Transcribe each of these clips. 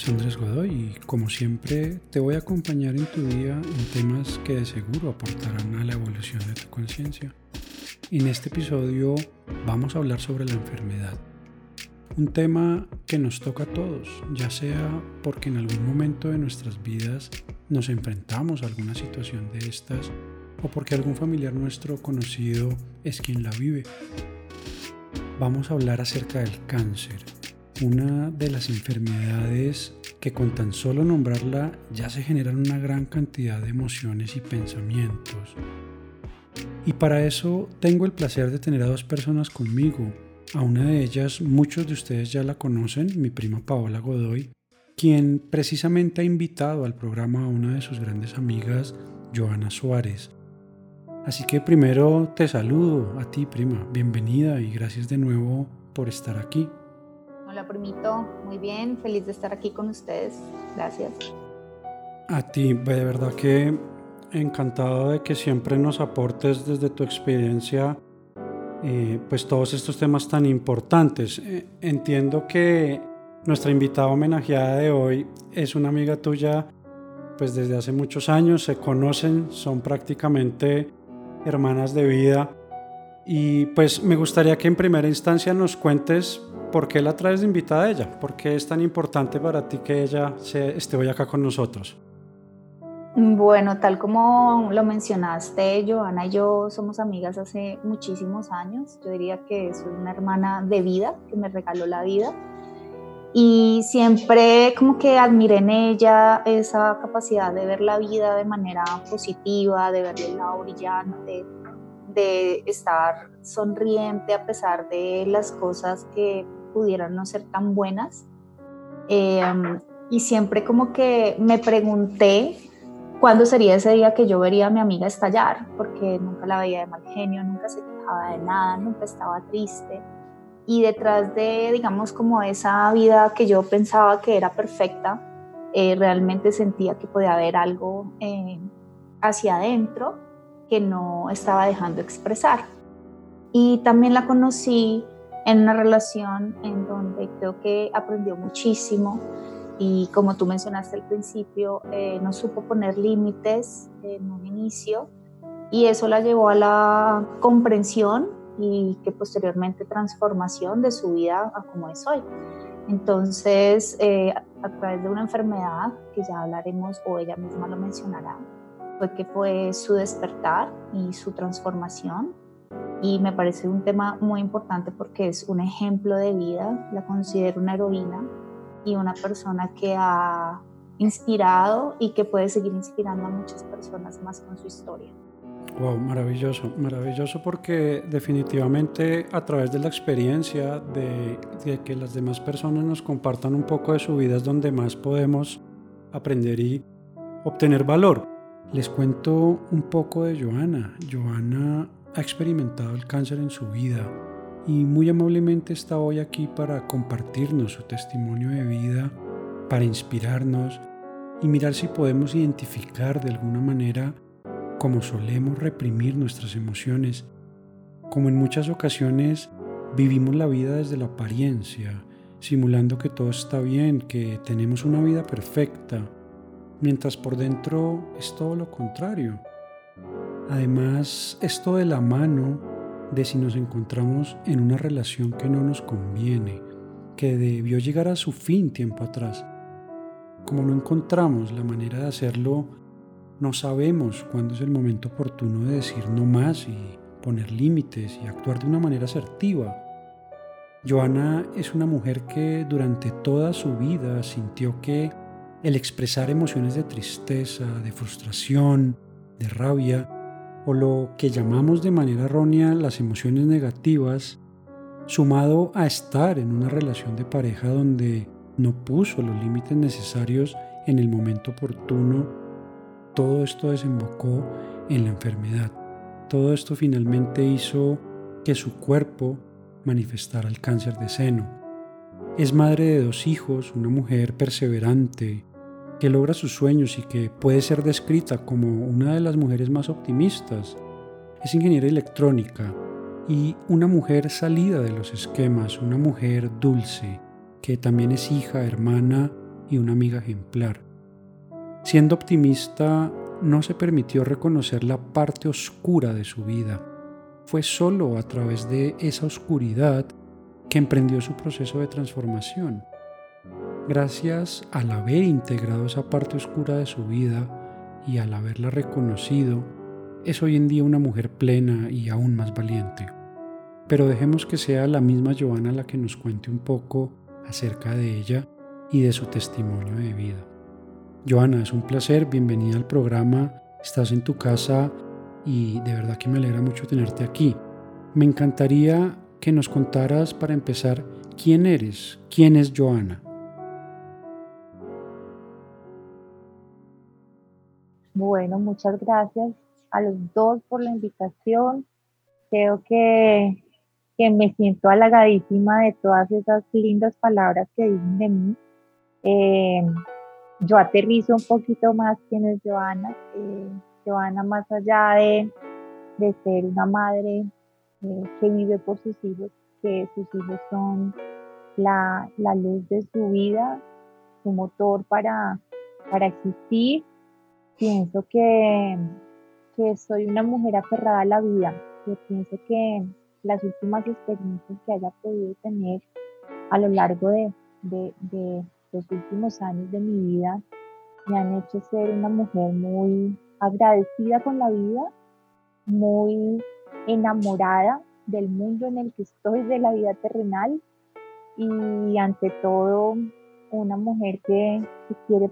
Es Andrés Godoy y como siempre te voy a acompañar en tu día en temas que de seguro aportarán a la evolución de tu conciencia. En este episodio vamos a hablar sobre la enfermedad. Un tema que nos toca a todos, ya sea porque en algún momento de nuestras vidas nos enfrentamos a alguna situación de estas o porque algún familiar nuestro conocido es quien la vive. Vamos a hablar acerca del cáncer una de las enfermedades que con tan solo nombrarla ya se generan una gran cantidad de emociones y pensamientos. Y para eso tengo el placer de tener a dos personas conmigo. A una de ellas muchos de ustedes ya la conocen, mi prima Paola Godoy, quien precisamente ha invitado al programa a una de sus grandes amigas, Joana Suárez. Así que primero te saludo a ti, prima. Bienvenida y gracias de nuevo por estar aquí. Hola, primito. Muy bien, feliz de estar aquí con ustedes. Gracias. A ti, de verdad que encantado de que siempre nos aportes desde tu experiencia eh, pues todos estos temas tan importantes. Eh, entiendo que nuestra invitada homenajeada de hoy es una amiga tuya pues desde hace muchos años, se conocen, son prácticamente hermanas de vida y pues me gustaría que en primera instancia nos cuentes ¿Por qué la traes de invitada a ella? ¿Por qué es tan importante para ti que ella se, esté hoy acá con nosotros? Bueno, tal como lo mencionaste, Joana y yo somos amigas hace muchísimos años. Yo diría que es una hermana de vida, que me regaló la vida. Y siempre como que admiré en ella esa capacidad de ver la vida de manera positiva, de verle el lado brillante, de estar sonriente a pesar de las cosas que pudieran no ser tan buenas. Em, y siempre como que me pregunté cuándo sería ese día que yo vería a mi amiga estallar, porque nunca la veía de mal genio, nunca se quejaba de nada, nunca estaba triste. Y detrás de, digamos, como esa vida que yo pensaba que era perfecta, eh, realmente sentía que podía haber algo eh, hacia adentro que no estaba dejando expresar. Y también la conocí en una relación en donde creo que aprendió muchísimo y como tú mencionaste al principio, eh, no supo poner límites en un inicio y eso la llevó a la comprensión y que posteriormente transformación de su vida a como es hoy. Entonces, eh, a través de una enfermedad, que ya hablaremos o ella misma lo mencionará, fue que fue su despertar y su transformación y me parece un tema muy importante porque es un ejemplo de vida, la considero una heroína y una persona que ha inspirado y que puede seguir inspirando a muchas personas más con su historia. Wow, maravilloso, maravilloso porque definitivamente a través de la experiencia de, de, que las demás personas nos compartan un poco de su vida es donde más podemos aprender y obtener valor. Les cuento un poco de Joana. Joana ha experimentado el cáncer en su vida y muy amablemente está hoy aquí para compartirnos su testimonio de vida, para inspirarnos y mirar si podemos identificar de alguna manera cómo solemos reprimir nuestras emociones, como en muchas ocasiones vivimos la vida desde la apariencia, simulando que todo está bien, que tenemos una vida perfecta, mientras por dentro es todo lo contrario Además, esto de la mano de si nos encontramos en una relación que no nos conviene, que debió llegar a su fin tiempo atrás. Como no encontramos la manera de hacerlo, no sabemos cuándo es el momento oportuno de decir no más y poner límites y actuar de una manera asertiva. Joana es una mujer que durante toda su vida sintió que el expresar emociones de tristeza, de frustración, de rabia, o lo que llamamos de manera errónea las emociones negativas, sumado a estar en una relación de pareja donde no puso los límites necesarios en el momento oportuno, todo esto desembocó en la enfermedad. Todo esto finalmente hizo que su cuerpo manifestara el cáncer de seno. Es madre de dos hijos, una mujer perseverante, que logra sus sueños y que puede ser descrita como una de las mujeres más optimistas. Es ingeniera electrónica y una mujer salida de los esquemas, una mujer dulce, que también es hija, hermana y una amiga ejemplar. Siendo optimista, no se permitió reconocer la parte oscura de su vida. Fue solo a través de esa oscuridad que emprendió su proceso de transformación. Gracias al haber integrado esa parte oscura de su vida y al haberla reconocido, es hoy en día una mujer plena y aún más valiente. Pero dejemos que sea la misma Joana la que nos cuente un poco acerca de ella y de su testimonio de vida. Joana, es un placer, bienvenida al programa, estás en tu casa y de verdad que me alegra mucho tenerte aquí. Me encantaría que nos contaras para empezar quién eres, quién es Joana. Bueno, muchas gracias a los dos por la invitación. Creo que, que me siento halagadísima de todas esas lindas palabras que dicen de mí. Eh, yo aterrizo un poquito más quién es Joana. Eh, más allá de, de ser una madre eh, que vive por sus hijos, que sus hijos son la, la luz de su vida, su motor para, para existir, pienso que, que soy una mujer aferrada a la vida. Yo pienso que las últimas experiencias que haya podido tener a lo largo de, de, de los últimos años de mi vida me han hecho ser una mujer muy agradecida con la vida, muy enamorada del mundo en el que estoy, de la vida terrenal y ante todo una mujer que, quiere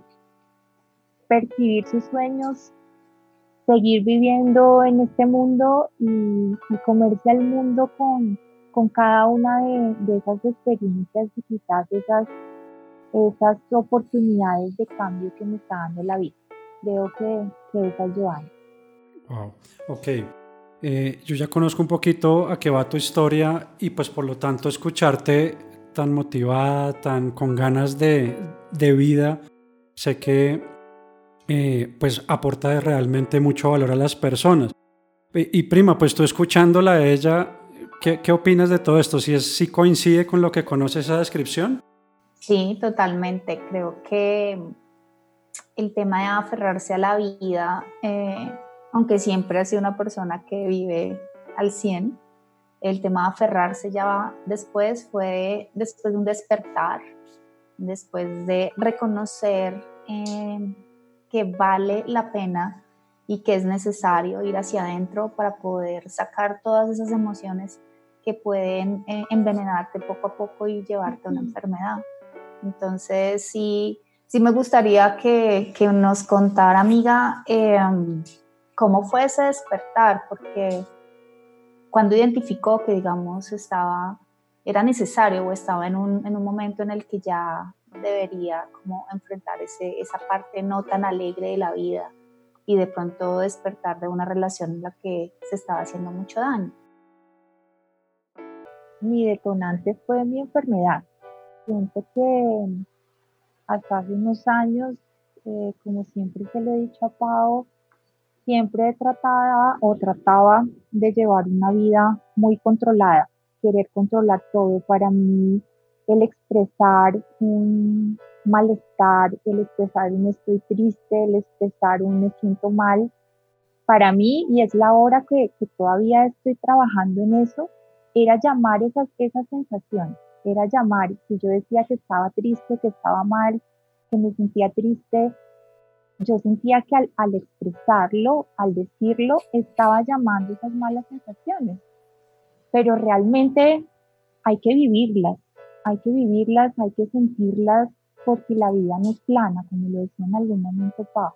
percibir sus sueños, seguir viviendo en este mundo y, comerse al mundo con, con cada una de, de, esas experiencias y quizás esas esas oportunidades de cambio que me está dando la vida. Creo que, que esa es Joana. Wow, ok. Eh, yo ya conozco un poquito a qué va tu historia y pues por lo tanto escucharte tan motivada, tan con ganas de, de vida, sé que eh, pues aporta realmente mucho valor a las personas. Y, prima, pues tú escuchándola a ella, ¿qué, ¿qué, opinas de todo esto? ¿Si, es, si coincide con lo que conoce esa descripción? Sí, totalmente. Creo que el tema de aferrarse a la vida, eh, aunque siempre ha sido una persona que vive al 100, el tema de aferrarse ya va después, fue después de un despertar, después de reconocer eh, que vale la pena y que es necesario ir hacia adentro para poder sacar todas esas emociones que pueden eh, envenenarte poco a poco y llevarte a una enfermedad. Entonces, sí, sí me gustaría que, que nos contara, amiga, em, cómo fue ese despertar, porque cuando identificó que, digamos, estaba, era necesario o estaba en un, en un momento en el que ya debería como enfrentar ese, esa parte no tan alegre de la vida y de pronto despertar de una relación en la que se estaba haciendo mucho daño. Mi detonante fue mi enfermedad siento que hasta hace unos años, eh, como siempre se lo he dicho a Pau, siempre trataba o trataba de llevar una vida muy controlada, querer controlar todo. Para mí, el expresar un malestar, el expresar un estoy triste, el expresar un me siento mal, para mí, y es la hora que, todavía estoy trabajando en eso, era llamar esas, esas sensaciones era llamar. Si yo decía que estaba triste, que estaba mal, que me sentía triste, yo sentía que al, expresarlo, al decirlo, estaba llamando esas malas sensaciones. Pero realmente hay que vivirlas, hay que vivirlas, hay que sentirlas, porque la vida no es plana, como lo decía en algún momento Pau.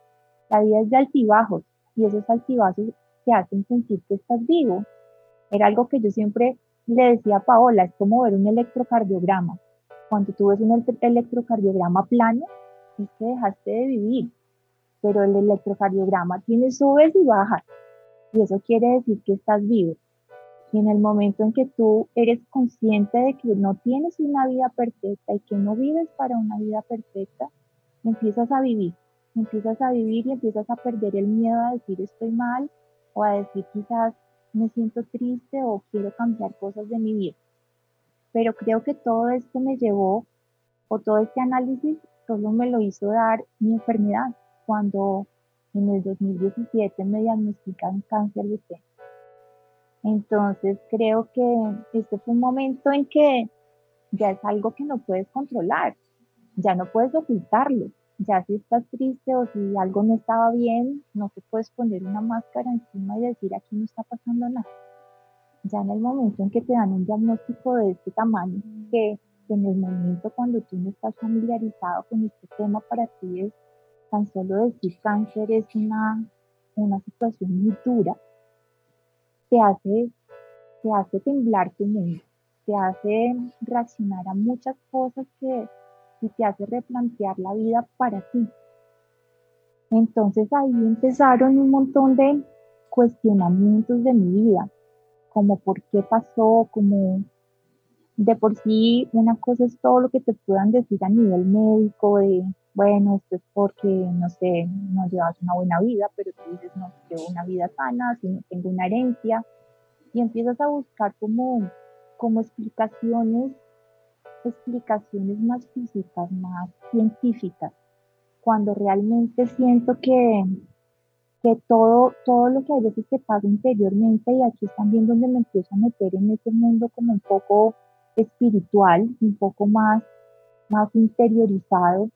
La vida es de altibajos y esos altibajos te hacen sentir que estás vivo. Era algo que yo siempre le decía a Paola, es como ver un electrocardiograma. Cuando tú ves un electrocardiograma plano, es que dejaste de vivir, pero el electrocardiograma tiene subes y bajas, y eso quiere decir que estás vivo. Y en el momento en que tú eres consciente de que no tienes una vida perfecta y que no vives para una vida perfecta, empiezas a vivir, empiezas a vivir y empiezas a perder el miedo a decir estoy mal o a decir quizás me siento triste o quiero cambiar cosas de mi vida. Pero creo que todo esto me llevó o todo este análisis solo me lo hizo dar mi enfermedad cuando en el 2017 me diagnostican cáncer de seno. Entonces creo que este fue un momento en que ya es algo que no puedes controlar, ya no puedes ocultarlo, ya si estás triste o si algo no estaba bien, no te puedes poner una máscara encima y decir aquí no está pasando nada. Ya en el momento en que te dan un diagnóstico de este tamaño, que en el momento cuando tú no estás familiarizado con este tema, para ti es tan solo decir cáncer es una, una situación muy dura, te hace, te hace temblar tu mundo, te hace reaccionar a muchas cosas que y te hace replantear la vida para ti. Entonces ahí empezaron un montón de cuestionamientos de mi vida, como por qué pasó, como de por sí una cosa es todo lo que te puedan decir a nivel médico, de bueno, esto es porque, no sé, no llevas una buena vida, pero tú dices, no, llevo una vida sana, si no tengo una herencia, y empiezas a buscar como, como explicaciones explicaciones más físicas, más científicas, cuando realmente siento que, que todo, todo lo que a veces te pasa interiormente, y aquí es también donde me empiezo a meter en ese mundo como un poco espiritual, un poco más, más interiorizado,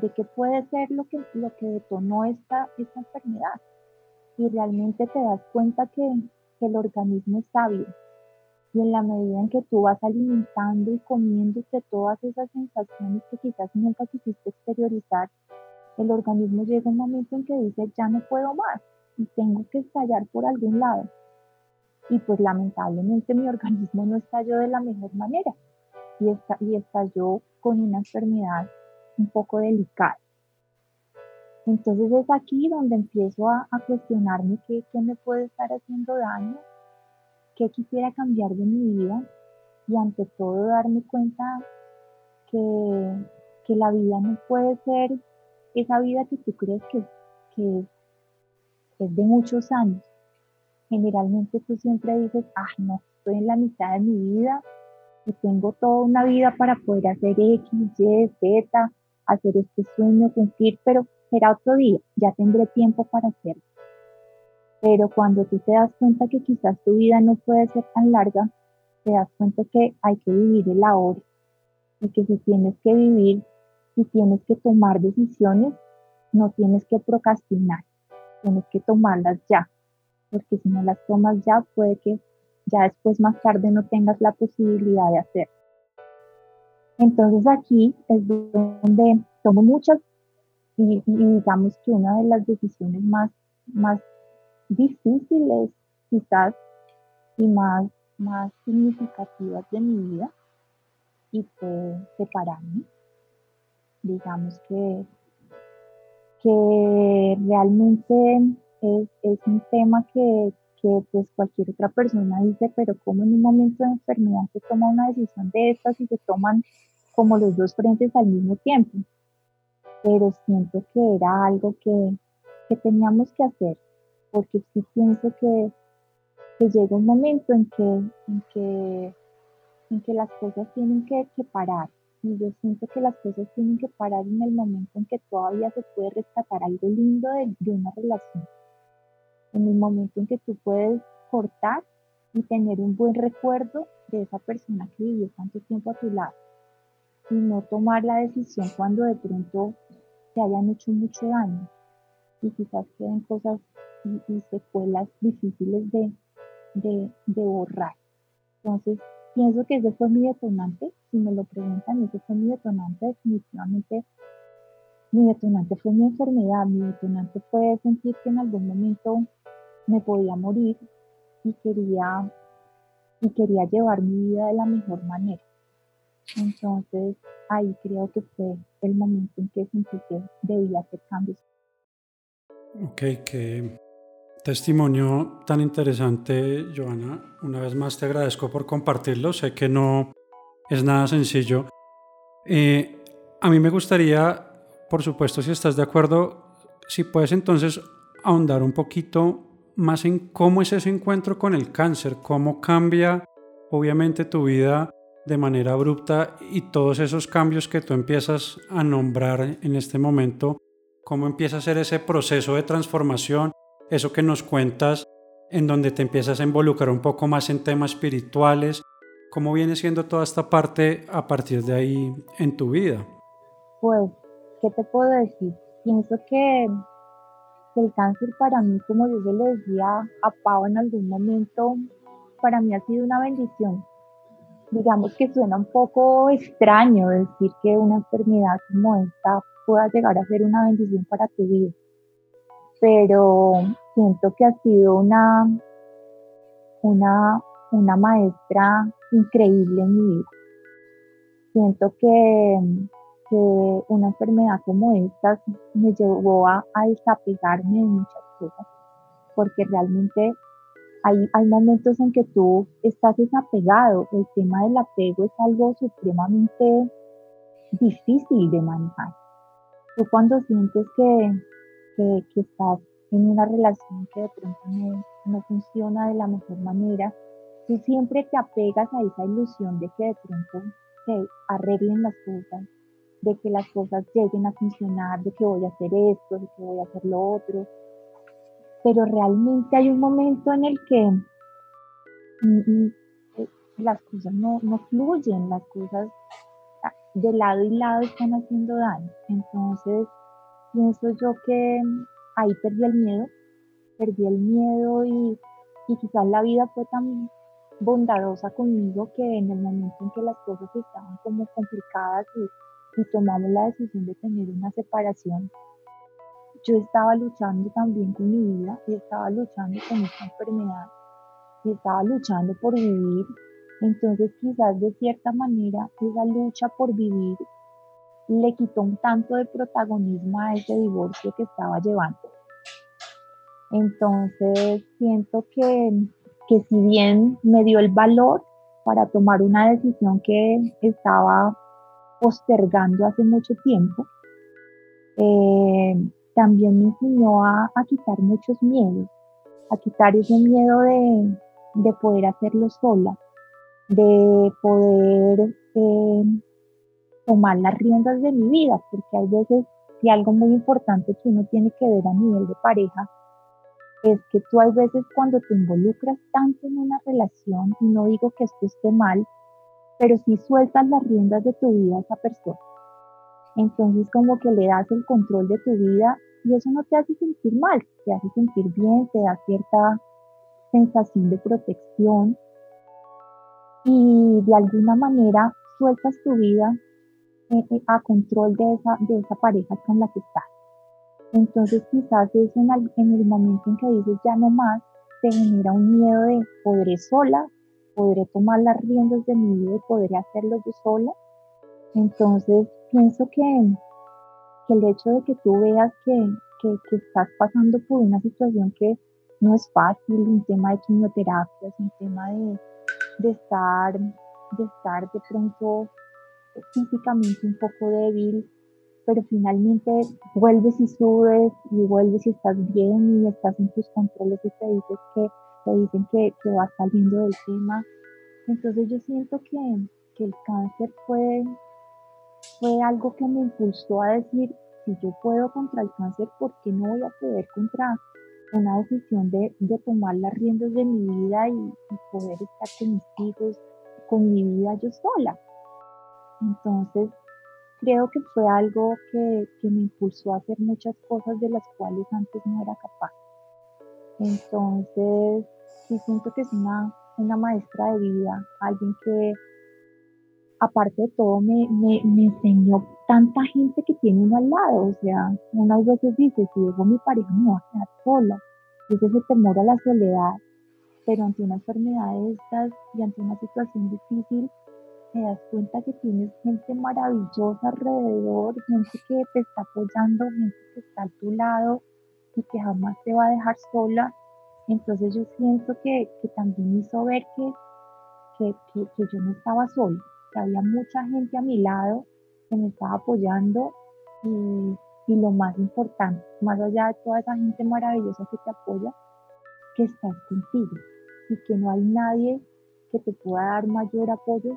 de qué puede ser lo que, lo que detonó esta, esta enfermedad. Y realmente te das cuenta que, que el organismo es sabio, y en la medida en que tú vas alimentando y comiéndote todas esas sensaciones que quizás nunca quisiste exteriorizar, el organismo llega un momento en que dice, ya no puedo más y tengo que estallar por algún lado. Y pues lamentablemente mi organismo no estalló de la mejor manera y, está, y estalló con una enfermedad un poco delicada. Entonces es aquí donde empiezo a, a cuestionarme qué, qué me puede estar haciendo daño, qué quisiera cambiar de mi vida y ante todo darme cuenta que, que la vida no puede ser esa vida que tú crees que, que es de muchos años. Generalmente tú siempre dices, ah, no, estoy en la mitad de mi vida y tengo toda una vida para poder hacer X, Y, Z, hacer este sueño, cumplir, pero será otro día, ya tendré tiempo para hacerlo. Pero cuando tú te das cuenta que quizás tu vida no puede ser tan larga, te das cuenta que hay que vivir el ahora y que si tienes que vivir y tienes que tomar decisiones, no tienes que procrastinar, tienes que tomarlas ya, porque si no las tomas ya, puede que ya después más tarde no tengas la posibilidad de hacer. Entonces aquí es donde tomo muchas y, digamos que una de las decisiones más, más difíciles quizás y más, más significativas de mi vida y fue separarme. Digamos que, que realmente es, es un tema que, que pues cualquier otra persona dice, pero como en un momento de enfermedad se toma una decisión de estas y se toman como los dos frentes al mismo tiempo. Pero siento que era algo que, que teníamos que hacer porque sí pienso que, llega un momento en que, en que, en que las cosas tienen que, parar. Y yo siento que las cosas tienen que parar en el momento en que todavía se puede rescatar algo lindo de, de una relación. En el momento en que tú puedes cortar y tener un buen recuerdo de esa persona que vivió tanto tiempo a tu lado. Y no tomar la decisión cuando de pronto te hayan hecho mucho daño y quizás queden cosas y, secuelas difíciles de, de, borrar. Entonces, pienso que ese fue mi detonante. Si me lo preguntan, ese fue mi detonante. Definitivamente, mi detonante fue mi enfermedad. Mi detonante fue sentir que en algún momento me podía morir y quería, y quería llevar mi vida de la mejor manera. Entonces, ahí creo que fue el momento en que sentí que debía hacer cambios. Ok, que Testimonio tan interesante, Joana. Una vez más te agradezco por compartirlo. Sé que no es nada sencillo. Eh, a mí me gustaría, por supuesto, si estás de acuerdo, si puedes entonces ahondar un poquito más en cómo es ese encuentro con el cáncer, cómo cambia obviamente tu vida de manera abrupta y todos esos cambios que tú empiezas a nombrar en este momento, cómo empieza a ser ese proceso de transformación, eso que nos cuentas, en donde te empiezas a involucrar un poco más en temas espirituales, cómo viene siendo toda esta parte a partir de ahí en tu vida. Pues, ¿qué te puedo decir? Pienso que, el cáncer para mí, como yo se lo decía a Pau en algún momento, para mí ha sido una bendición digamos que suena un poco extraño decir que una enfermedad como esta pueda llegar a ser una bendición para tu vida, pero siento que ha sido una, una, una maestra increíble en mi vida. Siento que, que una enfermedad como esta me llevó a, a desapegarme de muchas cosas, porque realmente hay, momentos en que tú estás desapegado. El tema del apego es algo supremamente difícil de manejar. Tú cuando sientes que, que, estás en una relación que de pronto no, no, funciona de la mejor manera, tú siempre te apegas a esa ilusión de que de pronto se arreglen las cosas, de que las cosas lleguen a funcionar, de que voy a hacer esto, de que voy a hacer lo otro pero realmente hay un momento en el que mm, mm, eh, las cosas no, fluyen, las cosas ah, de lado y lado están haciendo daño. Entonces, pienso yo que ahí perdí el miedo, perdí el miedo y, quizás la vida fue tan bondadosa conmigo que en el momento en que las cosas estaban como complicadas y tomamos la decisión de tener una separación, yo estaba luchando también con mi vida y estaba luchando con esta enfermedad y estaba luchando por vivir. Entonces quizás de cierta manera esa lucha por vivir le quitó un tanto de protagonismo a ese divorcio que estaba llevando. Entonces siento que, que si bien me dio el valor para tomar una decisión que estaba postergando hace mucho tiempo, eh, también me enseñó a, quitar muchos miedos, a quitar ese miedo de, poder hacerlo sola, de poder eh, tomar las riendas de mi vida, porque hay veces, y algo muy importante que uno tiene que ver a nivel de pareja, es que tú hay veces cuando te involucras tanto en una relación, y no digo que esto esté mal, pero si sueltas las riendas de tu vida a esa persona entonces como que le das el control de tu vida y eso no te hace sentir mal, te hace sentir bien, te da cierta sensación de protección y de alguna manera sueltas tu vida eh, eh, a control de esa, de esa pareja con la que estás. Entonces quizás eso en el, en el momento en que dices ya no más, te genera un miedo de podré sola, podré tomar las riendas de mi vida y podré hacerlo yo sola. Entonces pienso que, el hecho de que tú veas que, estás pasando por una situación que no es fácil, un tema de quimioterapias, un tema de, estar, de estar de pronto físicamente un poco débil, pero finalmente vuelves y subes y vuelves y estás bien y estás en tus controles y te dices que dicen que, que vas saliendo del tema. Entonces yo siento que, que el cáncer fue fue algo que me impulsó a decir, si yo puedo contra el cáncer, ¿por qué no voy a poder contra una decisión de, tomar las riendas de mi vida y, poder estar con mis hijos, con mi vida yo sola? Entonces, creo que fue algo que, me impulsó a hacer muchas cosas de las cuales antes no era capaz. Entonces, sí siento que es una, una maestra de vida, alguien que aparte de todo, me, enseñó tanta gente que tiene uno al lado. O sea, unas veces dice, si dejo mi pareja me voy a quedar sola. Es ese temor a la soledad. Pero ante una enfermedad de estas y ante una situación difícil, te das cuenta que tienes gente maravillosa alrededor, gente que te está apoyando, gente que está a tu lado y que jamás te va a dejar sola. Entonces yo siento que, también hizo ver que, que, que yo no estaba sola que había mucha gente a mi lado que me estaba apoyando y, lo más importante, más allá de toda esa gente maravillosa que te apoya, que estás contigo y que no hay nadie que te pueda dar mayor apoyo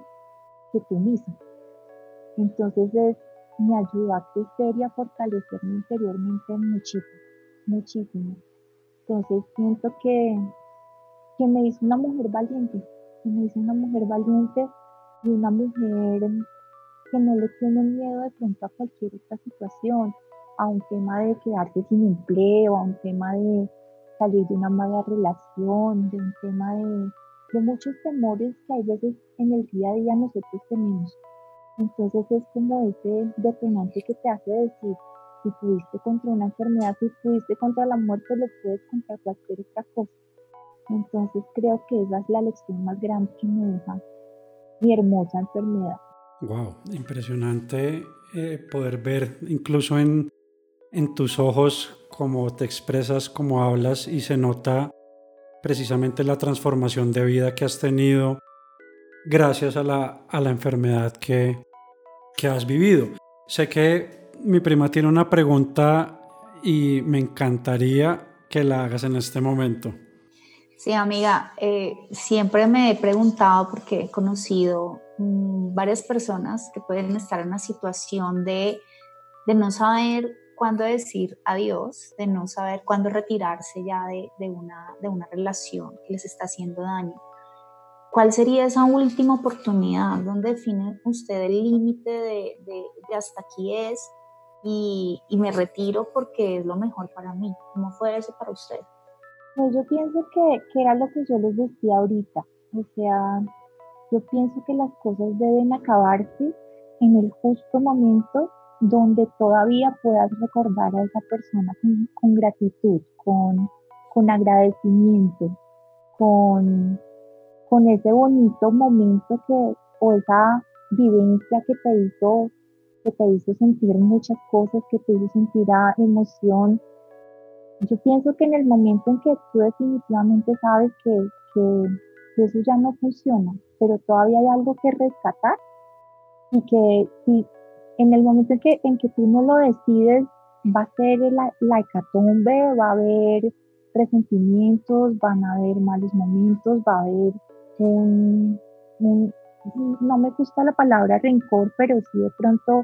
que tú mismo. Entonces es, me ayudó a crecer y a fortalecerme interiormente muchísimo, muchísimo. Entonces siento que, que me hizo una mujer valiente, que me hizo una mujer valiente y una mujer que no le tiene miedo de pronto a cualquier otra situación, a un tema de quedarse sin empleo, a un tema de salir de una mala relación, de un tema de, de muchos temores que hay veces en el día a día nosotros tenemos. Entonces es como ese detonante que te hace decir, si pudiste contra una enfermedad, si pudiste contra la muerte, lo puedes contra cualquier otra cosa. Entonces creo que esa es la lección más grande que me deja mi hermosa enfermedad. Wow, impresionante eh, poder ver incluso en, en tus ojos cómo te expresas, cómo hablas y se nota precisamente la transformación de vida que has tenido gracias a la, a la enfermedad que, que has vivido. Sé que mi prima tiene una pregunta y me encantaría que la hagas en este momento. Sí, amiga, eh, siempre me he preguntado porque he conocido mm, varias personas que pueden estar en una situación de, de, no saber cuándo decir adiós, de no saber cuándo retirarse ya de, de, una, de una relación que les está haciendo daño. ¿Cuál sería esa última oportunidad? ¿Dónde define usted el límite de, de, hasta aquí es y, me retiro porque es lo mejor para mí? ¿Cómo fue eso para usted? Pues yo pienso que, que era lo que yo les decía ahorita. O sea, yo pienso que las cosas deben acabarse en el justo momento donde todavía puedas recordar a esa persona con, gratitud, con, con agradecimiento, con, con ese bonito momento que, o esa vivencia que te hizo, que te hizo sentir muchas cosas, que te hizo sentir emoción, yo pienso que en el momento en que tú definitivamente sabes que, que, eso ya no funciona, pero todavía hay algo que rescatar y que si en el momento en que, en que tú no lo decides, va a ser la, la hecatombe, va a haber resentimientos, van a haber malos momentos, va a haber un, no me gusta la palabra rencor, pero sí de pronto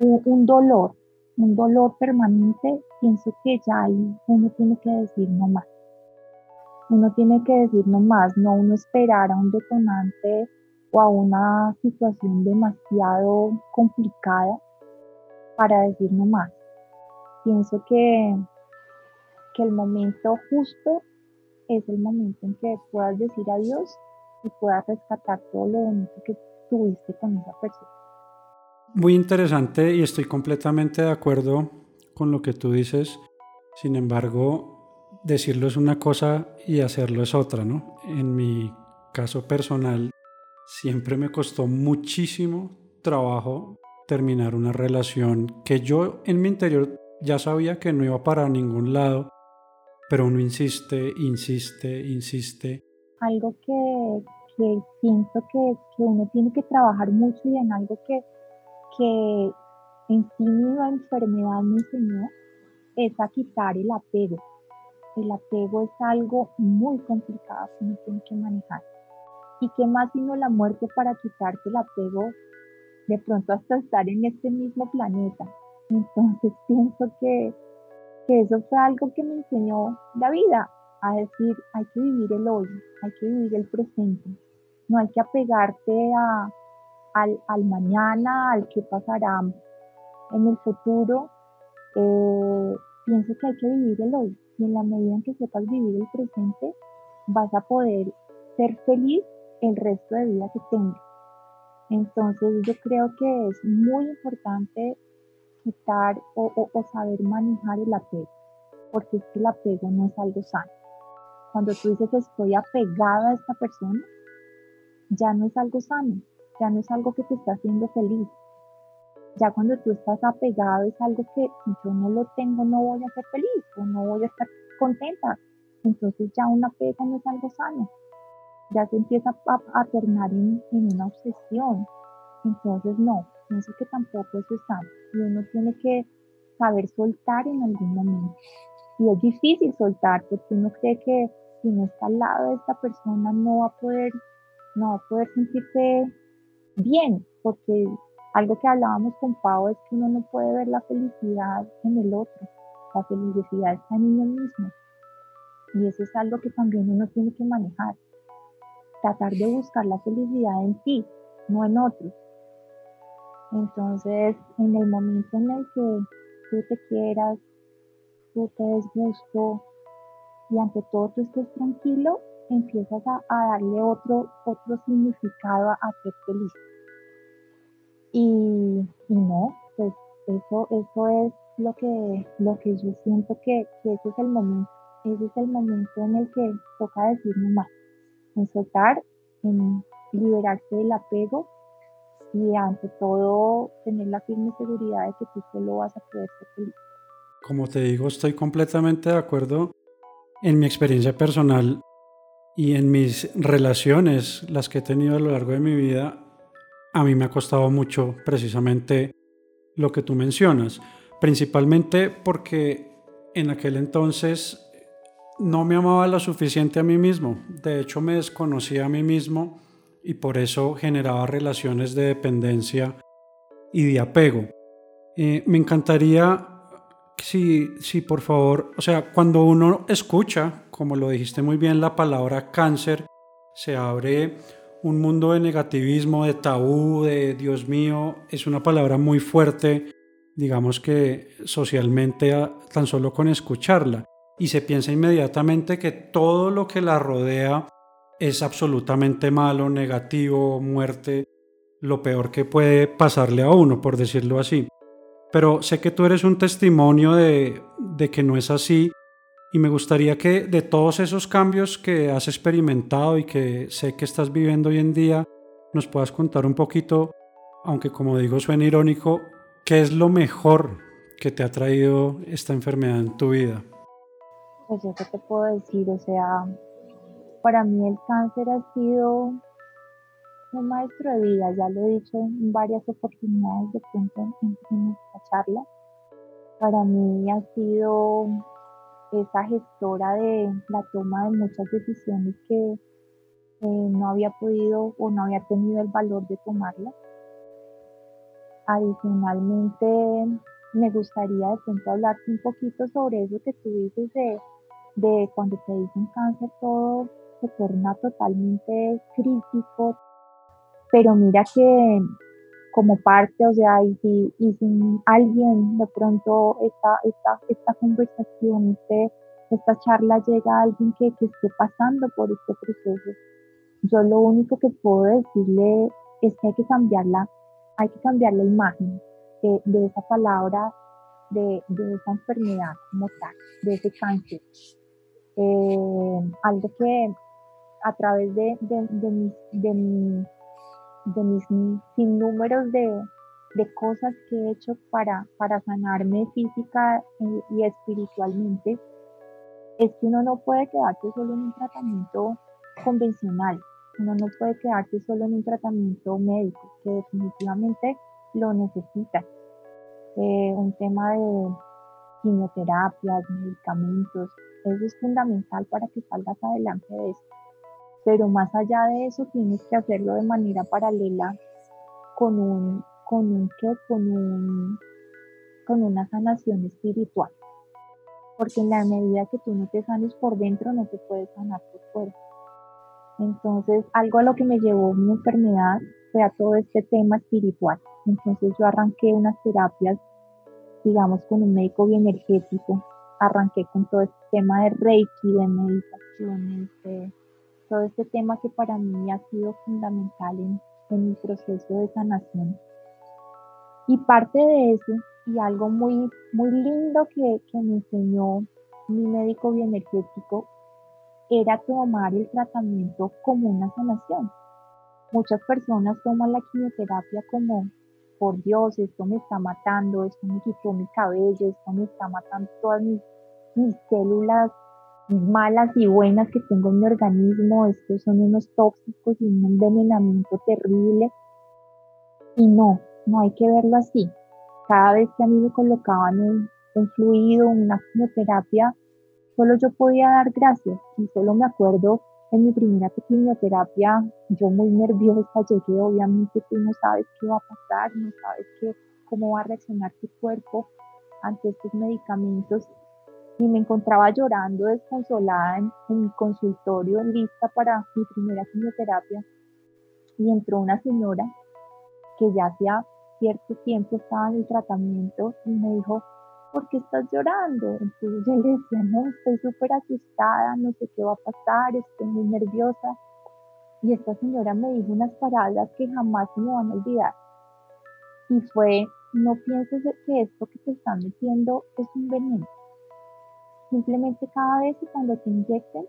un dolor, un dolor permanente, pienso que ya ahí uno tiene que decir no más. Uno tiene que decir no más, no uno esperar a un detonante o a una situación demasiado complicada para decir no más. Pienso que, que el momento justo es el momento en que puedas decir adiós y puedas rescatar todo lo bonito que tuviste con esa persona. Muy interesante y estoy completamente de acuerdo con lo que tú dices. Sin embargo, decirlo es una cosa y hacerlo es otra, ¿no? En mi caso personal, siempre me costó muchísimo trabajo terminar una relación que yo en mi interior ya sabía que no iba para ningún lado, pero uno insiste, insiste, insiste. Algo que, que siento que, que uno tiene que trabajar mucho y en algo que que en sí misma enfermedad me enseñó es a quitar el apego. El apego es algo muy complicado que uno tiene que manejar. ¿Y qué más sino la muerte para quitarte el apego de pronto hasta estar en este mismo planeta? Entonces pienso que, que eso fue algo que me enseñó la vida, a decir, hay que vivir el hoy, hay que vivir el presente. No hay que apegarte a, al, mañana, al que pasará en el futuro, eh, pienso que hay que vivir el hoy. Y en la medida en que sepas vivir el presente, vas a poder ser feliz el resto de vida que tengas. Entonces yo creo que es muy importante quitar o, o, saber manejar el apego, porque es que el apego no es algo sano. Cuando tú dices estoy apegada a esta persona, ya no es algo sano, ya no es algo que te está haciendo feliz. Ya cuando tú estás apegado es algo que si yo no lo tengo no voy a ser feliz o no voy a estar contenta. Entonces ya un apego no es algo sano. Ya se empieza a, a tornar en, en una obsesión. Entonces no, pienso que tampoco eso es sano. Y uno tiene que saber soltar en algún momento. Y es difícil soltar porque uno cree que si no está al lado de esta persona no va a poder, no va a poder sentirse bien, porque algo que hablábamos con Pau es que uno no puede ver la felicidad en el otro, la felicidad está en uno mismo. Y eso es algo que también uno tiene que manejar. Tratar de buscar la felicidad en ti, no en otros. Entonces, en el momento en el que tú te quieras, tú te des gusto y ante todo tú estés tranquilo, empiezas a, darle otro, otro significado a, ser feliz. Y, no, pues eso, eso es lo que, lo que yo siento que, que ese es el momento, ese es el momento en el que toca decir no más, en soltar, en liberarse del apego y ante todo tener la firme seguridad de que tú solo vas a poder ser feliz. Como te digo, estoy completamente de acuerdo. En mi experiencia personal y en mis relaciones, las que he tenido a lo largo de mi vida, a mí me ha costado mucho precisamente lo que tú mencionas, principalmente porque en aquel entonces no me amaba lo suficiente a mí mismo, de hecho me desconocía a mí mismo y por eso generaba relaciones de dependencia y de apego. Eh, me encantaría si, si por favor, o sea, cuando uno escucha, como lo dijiste muy bien, la palabra cáncer, se abre un mundo de negativismo, de tabú, de Dios mío, es una palabra muy fuerte, digamos que socialmente tan solo con escucharla, y se piensa inmediatamente que todo lo que la rodea es absolutamente malo, negativo, muerte, lo peor que puede pasarle a uno, por decirlo así. Pero sé que tú eres un testimonio de, que no es así y me gustaría que de todos esos cambios que has experimentado y que sé que estás viviendo hoy en día, nos puedas contar un poquito, aunque como digo suena irónico, qué es lo mejor que te ha traído esta enfermedad en tu vida. Pues yo te puedo decir, o sea, para mí el cáncer ha sido un maestro de vida, ya lo he dicho en varias oportunidades de pronto en, esta charla. Para mí ha sido esa gestora de la toma de muchas decisiones que no había podido o no había tenido el valor de tomarlas. Adicionalmente, me gustaría de pronto hablarte un poquito sobre eso que tú dices de, de cuando te dicen cáncer todo se torna totalmente crítico, pero mira que como parte, o sea, y si, y si alguien de pronto esta, esta, esta conversación, este, esta charla llega a alguien que, que esté pasando por este proceso, yo lo único que puedo decirle es que hay que cambiarla, hay que cambiar la imagen de, de esa palabra, de, de, esa enfermedad como de ese cáncer. Eh, algo que a través de, de, mis, de, mis sinnúmeros de, de cosas que he hecho para, para sanarme física y, espiritualmente, es que uno no puede quedarse solo en un tratamiento convencional, uno no puede quedarse solo en un tratamiento médico, que definitivamente lo necesita. Eh, un tema de quimioterapias, medicamentos, eso es fundamental para que salgas adelante de esto pero más allá de eso tienes que hacerlo de manera paralela con un, con un ¿qué? con un, con una sanación espiritual. Porque en la medida que tú no te sanes por dentro, no te puedes sanar por fuera. Entonces, algo a lo que me llevó mi enfermedad fue a todo este tema espiritual. Entonces yo arranqué unas terapias, digamos, con un médico bioenergético. Arranqué con todo este tema de Reiki, de meditaciones, de todo este tema que para mí ha sido fundamental en, mi proceso de sanación. Y parte de eso, y algo muy, muy lindo que, que me enseñó mi médico bioenergético, era tomar el tratamiento como una sanación. Muchas personas toman la quimioterapia como, por Dios, esto me está matando, esto me quitó mi cabello, esto me está matando todas mis, mis células malas y buenas que tengo en mi organismo, estos son unos tóxicos y un envenenamiento terrible. Y no, no hay que verlo así. Cada vez que a mí me colocaban un, fluido, una quimioterapia, solo yo podía dar gracias y solo me acuerdo en mi primera quimioterapia, yo muy nerviosa llegué, obviamente tú no sabes qué va a pasar, no sabes qué, cómo va a reaccionar tu cuerpo ante estos medicamentos y me encontraba llorando desconsolada en, en mi consultorio lista para mi primera quimioterapia y entró una señora que ya hacía cierto tiempo estaba en el tratamiento y me dijo, ¿por qué estás llorando? Entonces yo le decía, no, estoy súper asustada, no sé qué va a pasar, estoy muy nerviosa. Y esta señora me dijo unas palabras que jamás me van a olvidar. Y fue, no pienses que esto que te están metiendo es un veneno. Simplemente cada vez que cuando te inyecten,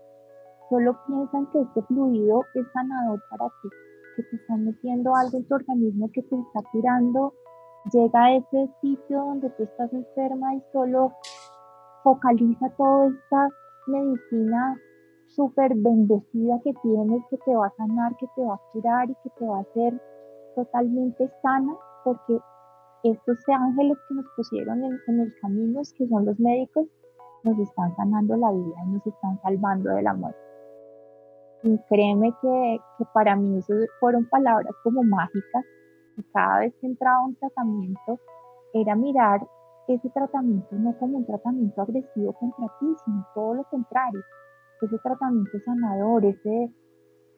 solo piensan que este fluido es sanador para ti, que te están metiendo algo en tu organismo que te está curando. Llega a ese sitio donde tú estás enferma y solo focaliza toda esta medicina súper bendecida que tienes, que te va a sanar, que te va a curar y que te va a hacer totalmente sana, porque estos ángeles que nos pusieron en, el camino, que son los médicos, nos están sanando la vida y nos están salvando de la muerte. Y créeme que, que para mí eso fueron palabras como mágicas, cada vez que entraba un tratamiento era mirar ese tratamiento no como un tratamiento agresivo contra ti, sino todo lo contrario, ese tratamiento sanador, ese,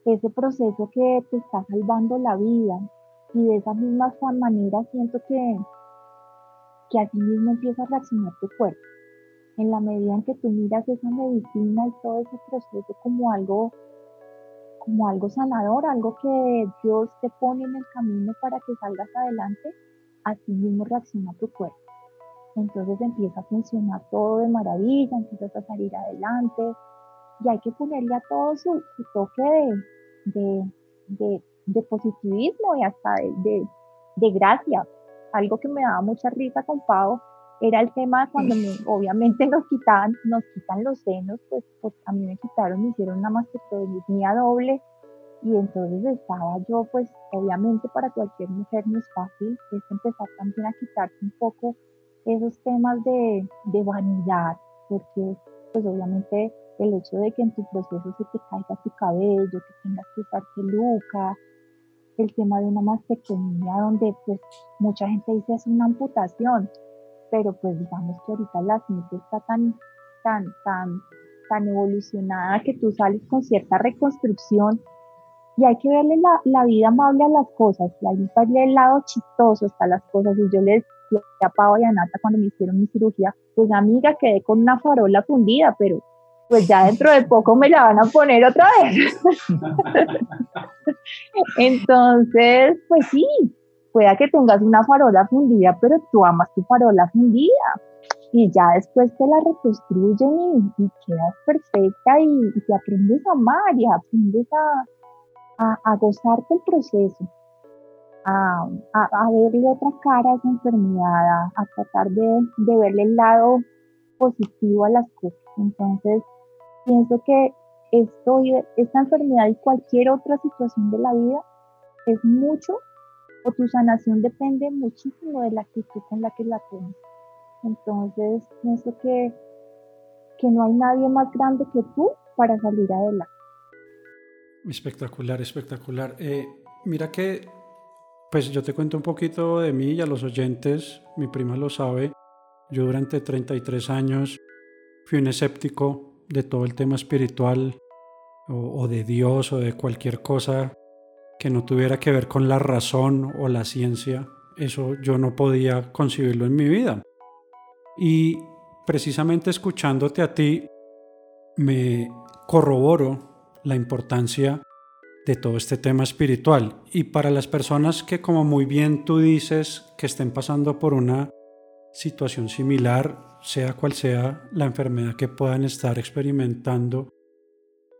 ese proceso que te está salvando la vida. Y de esa misma manera siento que, que así mismo empieza a reaccionar tu cuerpo. En la medida en que tú miras esa medicina y todo ese proceso como algo como algo sanador, algo que Dios te pone en el camino para que salgas adelante, así mismo reacciona tu cuerpo. Entonces empieza a funcionar todo de maravilla, empiezas a salir adelante y hay que ponerle a todo su, toque de, positivismo y hasta de, de, gracia. Algo que me daba mucha risa con Pau era el tema cuando obviamente nos quitan, nos quitan los senos, pues, pues a mí me quitaron, me hicieron una mastectomía doble y entonces estaba yo, pues obviamente para cualquier mujer no es fácil, es empezar también a quitarse un poco esos temas de, de vanidad, porque pues obviamente el hecho de que en tu proceso se te caiga tu cabello, que tengas que usar peluca, el tema de una mastectomía donde pues mucha gente dice es una amputación, pero pues digamos que ahorita la ciencia está tan, tan, tan, tan evolucionada que tú sales con cierta reconstrucción y hay que verle la, vida amable a las cosas, hay que verle el lado chistoso a las cosas. Y yo les decía a Pau y a Nata cuando me hicieron mi cirugía, pues amiga, quedé con una farola fundida, pero pues ya dentro de poco me la van a poner otra vez. Entonces, pues sí, pueda que tengas una farola fundida, pero tú amas tu farola fundida y ya después te la reconstruyen y, quedas perfecta y, te aprendes a amar y aprendes a, a, gozarte el proceso, a, a, verle otra cara a esa enfermedad, a, tratar de, de, verle el lado positivo a las cosas. Entonces, pienso que esto, esta enfermedad y cualquier otra situación de la vida es mucho o tu sanación depende muchísimo de la actitud con la que la tomes. Entonces, pienso que, que no hay nadie más grande que tú para salir adelante. Espectacular, espectacular. Eh, mira que, pues yo te cuento un poquito de mí y a los oyentes, mi prima lo sabe, yo durante 33 años fui un escéptico de todo el tema espiritual o, o de Dios o de cualquier cosa que no tuviera que ver con la razón o la ciencia, eso yo no podía concebirlo en mi vida. Y precisamente escuchándote a ti, me corroboro la importancia de todo este tema espiritual. Y para las personas que, como muy bien tú dices, que estén pasando por una situación similar, sea cual sea la enfermedad que puedan estar experimentando,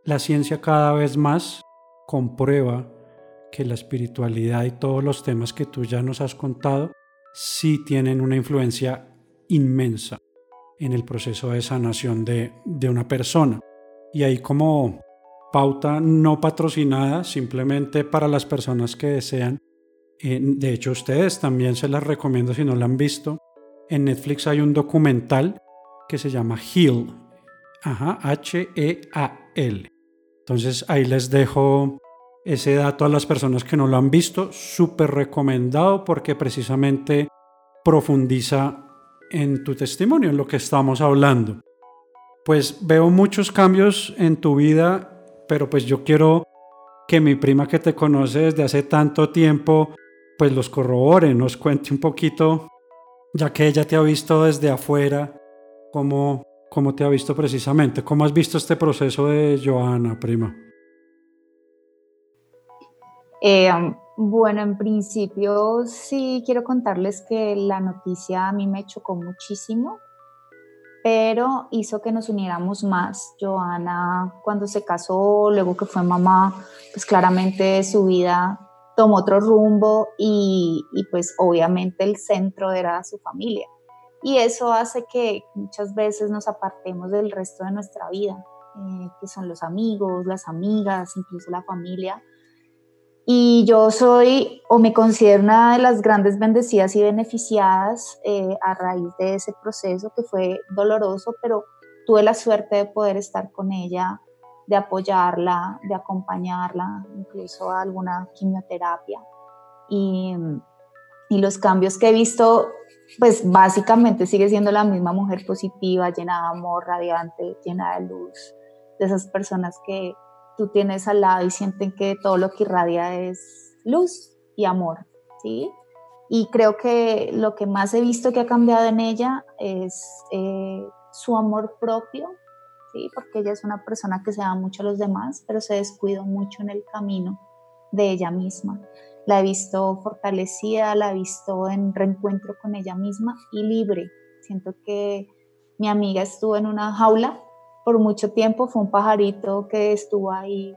la ciencia cada vez más comprueba que la espiritualidad y todos los temas que tú ya nos has contado sí tienen una influencia inmensa en el proceso de sanación de, una persona. Y ahí como pauta no patrocinada, simplemente para las personas que desean. Eh, de hecho, ustedes también se las recomiendo si no la han visto. En Netflix hay un documental que se llama Heal, H-E-A-L. Entonces ahí les dejo ese dato a las personas que no lo han visto, súper recomendado porque precisamente profundiza en tu testimonio, en lo que estamos hablando. Pues veo muchos cambios en tu vida, pero pues yo quiero que mi prima que te conoce desde hace tanto tiempo, pues los corrobore, nos cuente un poquito, ya que ella te ha visto desde afuera, cómo, cómo te ha visto precisamente, cómo has visto este proceso de Joana, prima. Eh, bueno, en principio sí quiero contarles que la noticia a mí me chocó muchísimo, pero hizo que nos uniéramos más. Joana, cuando se casó, luego que fue mamá, pues claramente su vida tomó otro rumbo y, pues obviamente el centro era su familia. Y eso hace que muchas veces nos apartemos del resto de nuestra vida, eh, que son los amigos, las amigas, incluso la familia y yo soy o me considero una de las grandes bendecidas y beneficiadas eh, a raíz de ese proceso que fue doloroso, pero tuve la suerte de poder estar con ella, de apoyarla, de acompañarla, incluso a alguna quimioterapia. Y, y los cambios que he visto, pues básicamente sigue siendo la misma mujer positiva, llena de amor, radiante, llena de luz, de esas personas que, tú tienes al lado y sienten que todo lo que irradia es luz y amor, ¿sí? Y creo que lo que más he visto que ha cambiado en ella es eh, su amor propio, ¿sí? Porque ella es una persona que se da mucho a los demás, pero se descuidó mucho en el camino de ella misma. La he visto fortalecida, la he visto en reencuentro con ella misma y libre. Siento que mi amiga estuvo en una jaula por mucho tiempo fue un pajarito que estuvo ahí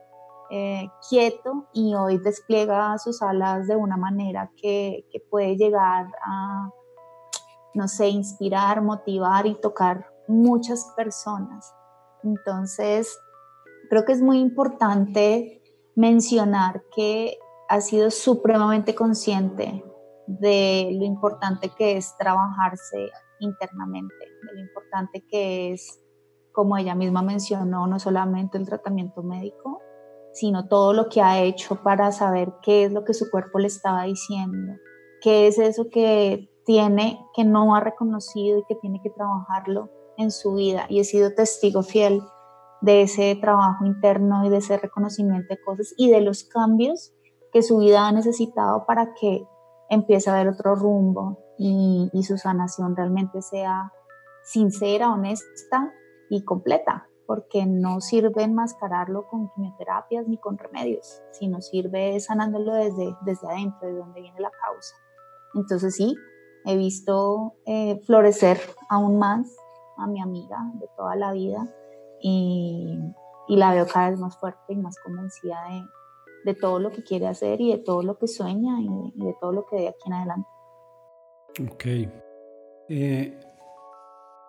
eh, quieto y hoy despliega sus alas de una manera que, que, puede llegar a, no sé, inspirar, motivar y tocar muchas personas. Entonces, creo que es muy importante mencionar que ha sido supremamente consciente de lo importante que es trabajarse internamente, de lo importante que es como ella misma mencionó, no solamente el tratamiento médico, sino todo lo que ha hecho para saber qué es lo que su cuerpo le estaba diciendo, qué es eso que tiene, que no ha reconocido y que tiene que trabajarlo en su vida. Y he sido testigo fiel de ese trabajo interno y de ese reconocimiento de cosas y de los cambios que su vida ha necesitado para que empiece a ver otro rumbo y, y su sanación realmente sea sincera, honesta y completa, porque no sirve enmascararlo con quimioterapias ni con remedios, sino sirve sanándolo desde, desde adentro, de donde viene la causa. Entonces sí, he visto eh, florecer aún más a mi amiga de toda la vida y, y, la veo cada vez más fuerte y más convencida de, de, todo lo que quiere hacer y de todo lo que sueña y, de todo lo que de aquí en adelante. Ok. Eh,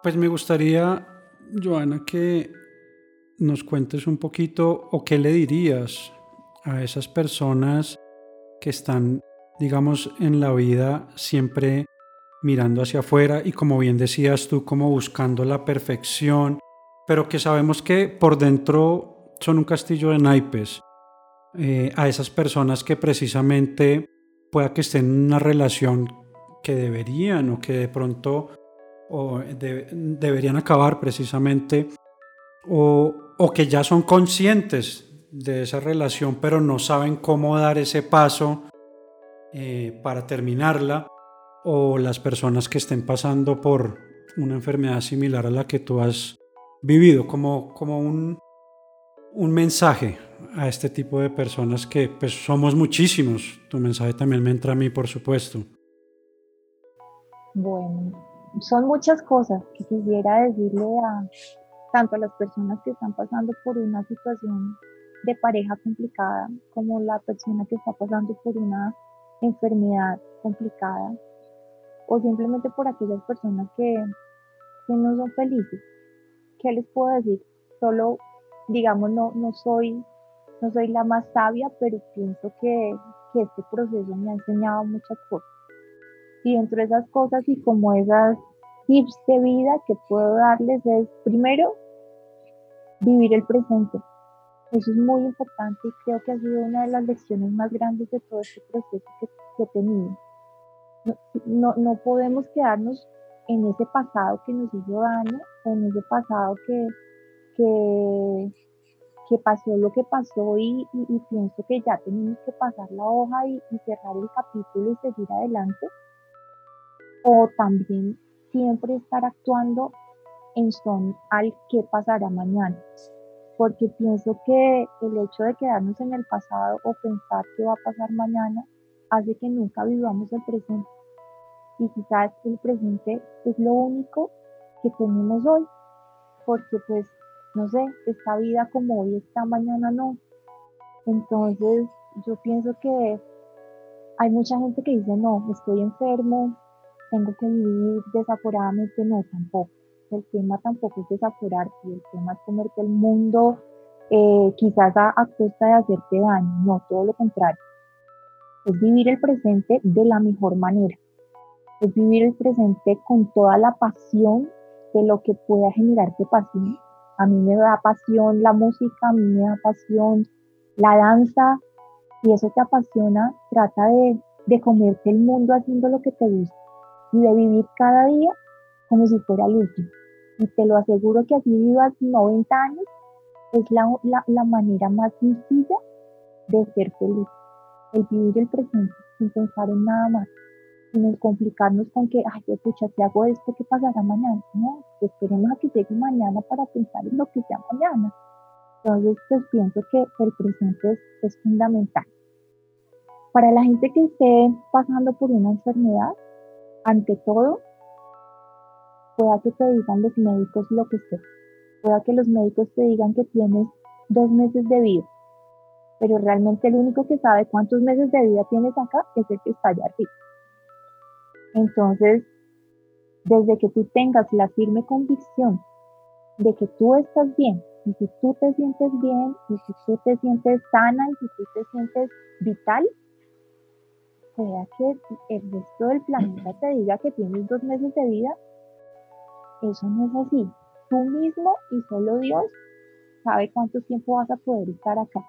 pues me gustaría Joana, que nos cuentes un poquito o qué le dirías a esas personas que están, digamos, en la vida siempre mirando hacia afuera y como bien decías tú, como buscando la perfección, pero que sabemos que por dentro son un castillo de naipes. Eh, a esas personas que precisamente pueda que estén en una relación que deberían o que de pronto o deberían acabar precisamente, o, o que ya son conscientes de esa relación, pero no saben cómo dar ese paso eh, para terminarla, o las personas que estén pasando por una enfermedad similar a la que tú has vivido, como, como un, un mensaje a este tipo de personas que pues somos muchísimos. Tu mensaje también me entra a mí, por supuesto. Bueno, son muchas cosas que quisiera decirle a tanto a las personas que están pasando por una situación de pareja complicada como la persona que está pasando por una enfermedad complicada o simplemente por aquellas personas que, no son felices. ¿Qué les puedo decir? Solo, digamos, no, no, soy, no soy la más sabia, pero pienso que, que este proceso me ha enseñado muchas cosas. Y dentro de esas cosas y como esas tips de vida que puedo darles es, primero, vivir el presente. Eso es muy importante y creo que ha sido una de las lecciones más grandes de todo este proceso que, he tenido. No, no, podemos quedarnos en ese pasado que nos hizo daño, en ese pasado que, que, que pasó lo que pasó y, pienso que ya tenemos que pasar la hoja y, y cerrar el capítulo y seguir adelante. O también siempre estar actuando en son al que pasará mañana porque pienso que el hecho de quedarnos en el pasado o pensar qué va a pasar mañana hace que nunca vivamos el presente. Y quizás el presente es lo único que tenemos hoy, porque pues, no sé, esta vida como hoy está, mañana no. Entonces, yo pienso que hay mucha gente que dice, no, estoy enfermo, tengo que vivir desaforadamente, no, tampoco. El tema tampoco es desaforarte, el tema es comerte el mundo eh, quizás a, costa de hacerte daño, no, todo lo contrario. Es vivir el presente de la mejor manera, es vivir el presente con toda la pasión de lo que pueda generarte pasión. A mí me da pasión la música, a mí me da pasión la danza, y eso te apasiona, trata de, de comerte el mundo haciendo lo que te gusta y de vivir cada día como si fuera el último y te lo aseguro que así vivas 90 años, es la, la, manera más sencilla de ser feliz. El vivir el presente sin pensar en nada más, sin complicarnos con que, ay, pucha, si hago esto, ¿qué pasará mañana? No, esperemos a que llegue mañana para pensar en lo que sea mañana. Entonces, pues pienso que el presente es, es fundamental. Para la gente que esté pasando por una enfermedad, ante todo, pueda que te digan los médicos lo que sea, pueda que los médicos te digan que tienes dos meses de vida, pero realmente el único que sabe cuántos meses de vida tienes acá es el que está allá arriba. Entonces, desde que tú tengas la firme convicción de que tú estás bien, y si tú te sientes bien, y si tú te sientes sana, y si tú te sientes vital, pueda que el resto del planeta te diga que tienes dos meses de vida eso no es así. Tú mismo y solo Dios sabe cuánto tiempo vas a poder estar acá.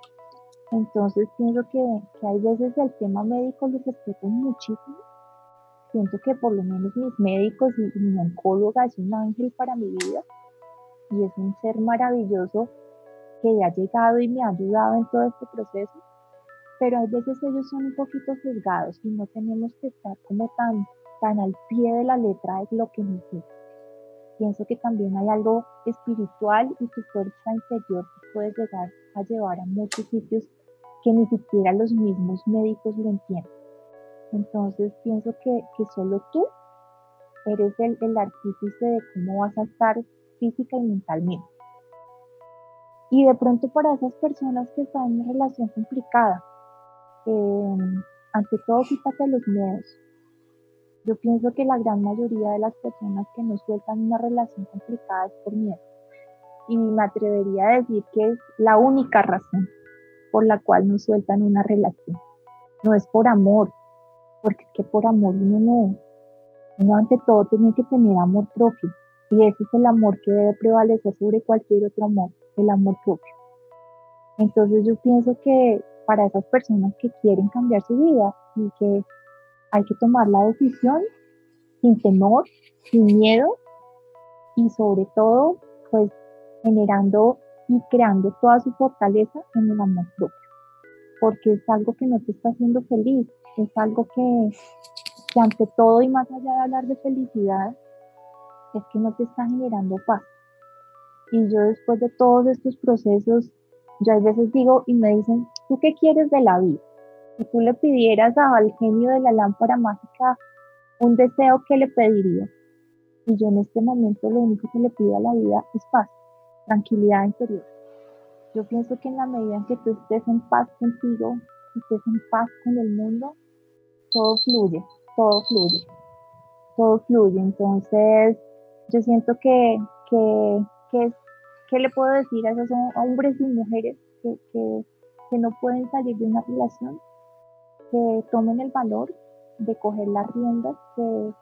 Entonces pienso que, hay veces el tema médico lo respeto muchísimo. Siento que por lo menos mis médicos y, mi oncóloga es un ángel para mi vida y es un ser maravilloso que ha llegado y me ha ayudado en todo este proceso. Pero hay veces ellos son un poquito sesgados y no tenemos que estar como tan, tan al pie de la letra de lo que necesitan pienso que también hay algo espiritual y tu fuerza interior que puede llegar a llevar a muchos sitios que ni siquiera los mismos médicos lo entienden. Entonces pienso que, que solo tú eres el, el, artífice de cómo vas a estar física y mentalmente. Y de pronto para esas personas que están en una relación complicada, ante todo quítate los miedos, yo pienso que la gran mayoría de las personas que no sueltan una relación complicada es por miedo. Y me atrevería a decir que es la única razón por la cual no sueltan una relación. No es por amor, porque es que por amor uno no. Uno ante todo tiene que tener amor propio. Y ese es el amor que debe prevalecer sobre cualquier otro amor, el amor propio. Entonces yo pienso que para esas personas que quieren cambiar su vida y que hay que tomar la decisión sin temor, sin miedo y sobre todo, pues generando y creando toda su fortaleza en el amor propio. Porque es algo que no te está haciendo feliz, es algo que, que ante todo y más allá de hablar de felicidad, es que no te está generando paz. Y yo después de todos estos procesos, yo a veces digo y me dicen, ¿tú qué quieres de la vida? Si tú le pidieras al genio de la lámpara mágica un deseo, ¿qué le pediría? Y yo en este momento lo único que le pido a la vida es paz, tranquilidad interior. Yo pienso que en la medida en que tú estés en paz contigo, estés en paz con el mundo, todo fluye, todo fluye, todo fluye. Entonces, yo siento que, que, que, le puedo decir a esos hombres y mujeres que, que, que no pueden salir de una relación? que tomen el valor de coger las riendas, que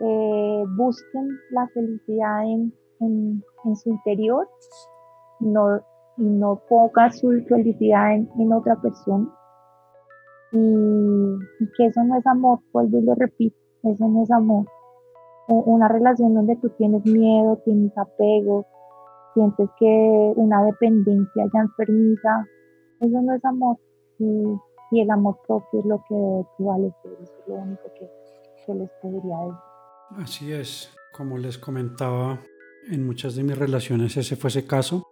eh, busquen la felicidad en, su interior, no y no ponga su felicidad en, otra persona. Y, y, que eso no es amor, vuelvo y lo repito, eso no es amor. Una relación donde tú tienes miedo, tienes apego, sientes que una dependencia ya enfermiza, eso no es amor. Y, el amor propio es lo que debe prevalecer, eso es lo único que, que les pediría decir. Así es, como les comentaba, en muchas de mis relaciones ese fue ese caso.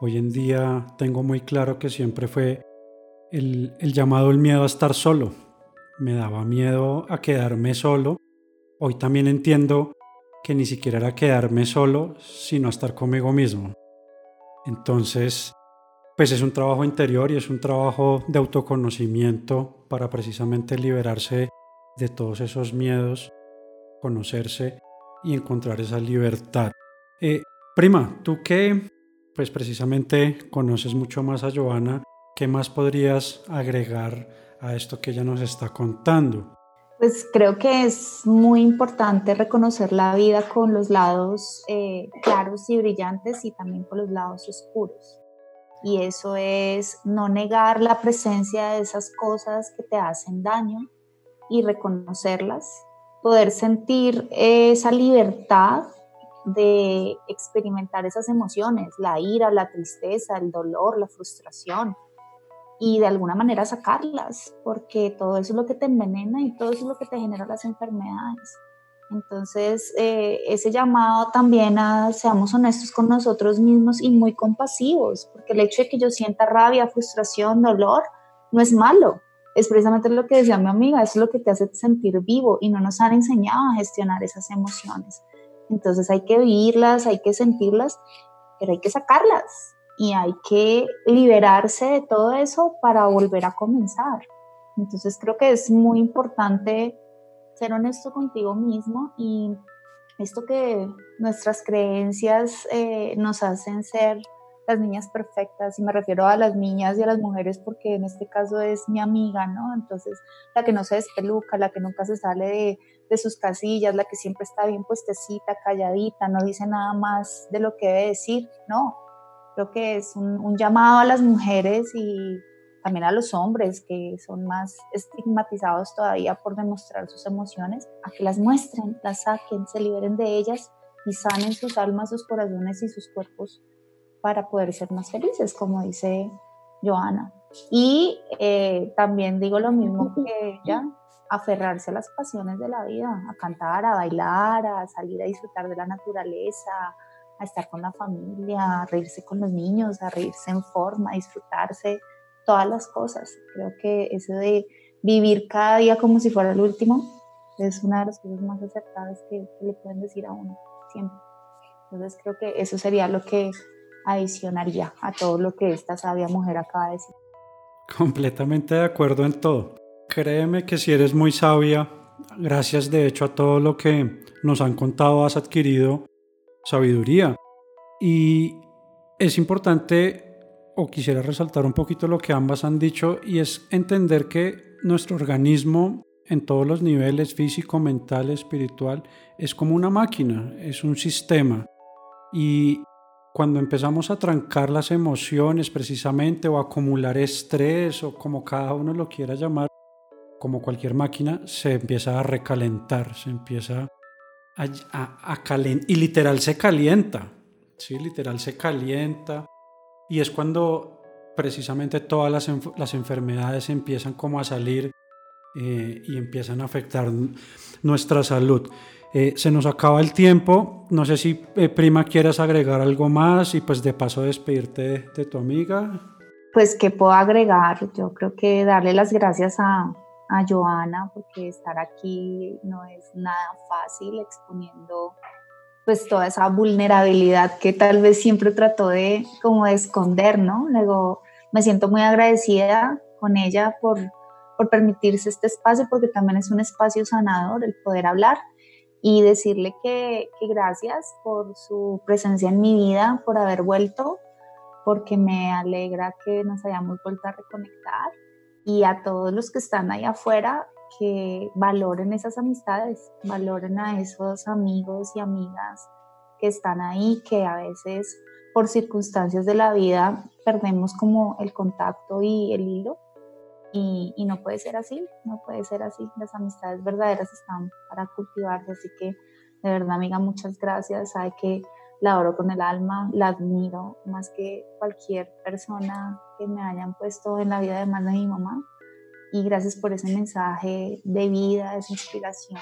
Hoy en día tengo muy claro que siempre fue el, el llamado el miedo a estar solo. Me daba miedo a quedarme solo. Hoy también entiendo que ni siquiera era quedarme solo, sino estar conmigo mismo. Entonces, pues es un trabajo interior y es un trabajo de autoconocimiento para precisamente liberarse de todos esos miedos, conocerse y encontrar esa libertad. Eh, prima, tú que pues precisamente conoces mucho más a Joana, ¿qué más podrías agregar a esto que ella nos está contando? Pues creo que es muy importante reconocer la vida con los lados eh, claros y brillantes y también con los lados oscuros. Y eso es no negar la presencia de esas cosas que te hacen daño y reconocerlas, poder sentir esa libertad de experimentar esas emociones, la ira, la tristeza, el dolor, la frustración, y de alguna manera sacarlas, porque todo eso es lo que te envenena y todo eso es lo que te genera las enfermedades. Entonces, eh, ese llamado también a seamos honestos con nosotros mismos y muy compasivos, porque el hecho de que yo sienta rabia, frustración, dolor, no es malo. Es precisamente lo que decía mi amiga, es lo que te hace sentir vivo y no nos han enseñado a gestionar esas emociones. Entonces hay que vivirlas, hay que sentirlas, pero hay que sacarlas y hay que liberarse de todo eso para volver a comenzar. Entonces creo que es muy importante ser honesto contigo mismo y esto que nuestras creencias eh, nos hacen ser las niñas perfectas, y me refiero a las niñas y a las mujeres porque en este caso es mi amiga, ¿no? Entonces, la que no se despeluca, la que nunca se sale de, de sus casillas, la que siempre está bien puestecita, calladita, no dice nada más de lo que debe decir, no, Creo que es un, llamado a las mujeres y también a los hombres que son más estigmatizados todavía por demostrar sus emociones, a que las muestren, las saquen, se liberen de ellas y sanen sus almas, sus corazones y sus cuerpos para poder ser más felices, como dice Joana. Y eh, también digo lo mismo que ella, aferrarse a las pasiones de la vida, a cantar, a bailar, a salir a disfrutar de la naturaleza, a estar con la familia, a reírse con los niños, a reírse en forma, a disfrutarse, todas las cosas. Creo que eso de vivir cada día como si fuera el último es una de las cosas más acertadas que, le pueden decir a uno siempre. Entonces creo que eso sería lo que adicionaría a todo lo que esta sabia mujer acaba de decir. Completamente de acuerdo en todo. Créeme que si eres muy sabia, gracias de hecho a todo lo que nos han contado, has adquirido sabiduría. Y es importante, o quisiera resaltar un poquito lo que ambas han dicho, y es entender que nuestro organismo en todos los niveles, físico, mental, espiritual, es como una máquina, es un sistema. Y cuando empezamos a trancar las emociones precisamente o acumular estrés o como cada uno lo quiera llamar, como cualquier máquina, se empieza a recalentar, se empieza a, y literal se calienta, ¿sí? Literal se calienta y es cuando precisamente todas las, las enfermedades empiezan como a salir eh, y empiezan a afectar nuestra salud. Eh, se nos acaba el tiempo, no sé si eh, prima quieras agregar algo más y pues de paso despedirte de, de tu amiga. Pues que puedo agregar, yo creo que darle las gracias a, a Joana porque estar aquí no es nada fácil exponiendo pues toda esa vulnerabilidad que tal vez siempre trató de como de esconder, ¿no? Luego me siento muy agradecida con ella por, por permitirse este espacio porque también es un espacio sanador el poder hablar y decirle que, que gracias por su presencia en mi vida, por haber vuelto, porque me alegra que nos hayamos vuelto a reconectar y a todos los que están ahí afuera que valoren esas amistades, valoren a esos amigos y amigas que están ahí, que a veces por circunstancias de la vida perdemos como el contacto y el hilo. Y, no puede ser así, no puede ser así. Las amistades verdaderas están para cultivarse, así que de verdad, amiga, muchas gracias. Sabe que la oro con el alma, la admiro más que cualquier persona que me hayan puesto en la vida, además de mi mamá. Y gracias por ese mensaje de vida, esa inspiración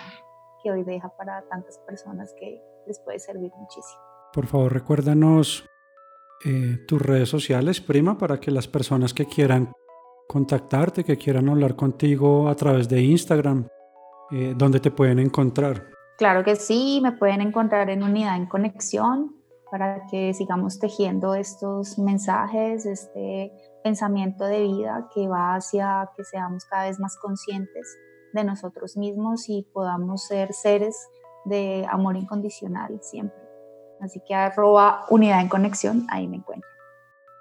que hoy deja para tantas personas que les puede servir muchísimo. Por favor, recuérdanos eh, tus redes sociales, prima, para que las personas que quieran contactarte, que quieran hablar contigo a través de Instagram, eh, ¿dónde te pueden encontrar? Claro que sí, me pueden encontrar en Unidad en Conexión para que sigamos tejiendo estos mensajes, este pensamiento de vida que va hacia que seamos cada vez más conscientes de nosotros mismos y podamos ser seres de amor incondicional siempre. Así que arroba unidad en conexión, ahí me encuentro.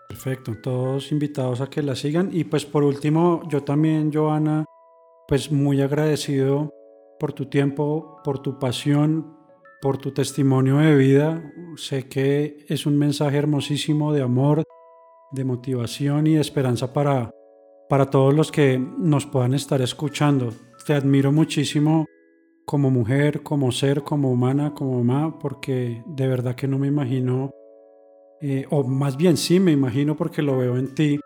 Perfecto, todos invitados a que la sigan. Y pues por último, yo también, Joana, pues muy agradecido por tu tiempo, por tu pasión, por tu testimonio de vida. Sé que es un mensaje hermosísimo de amor, de motivación y esperanza para, para todos los que nos puedan estar escuchando. Te admiro muchísimo como mujer, como ser, como humana, como mamá, porque de verdad que no me imagino, eh, o más bien sí me imagino porque lo veo en ti,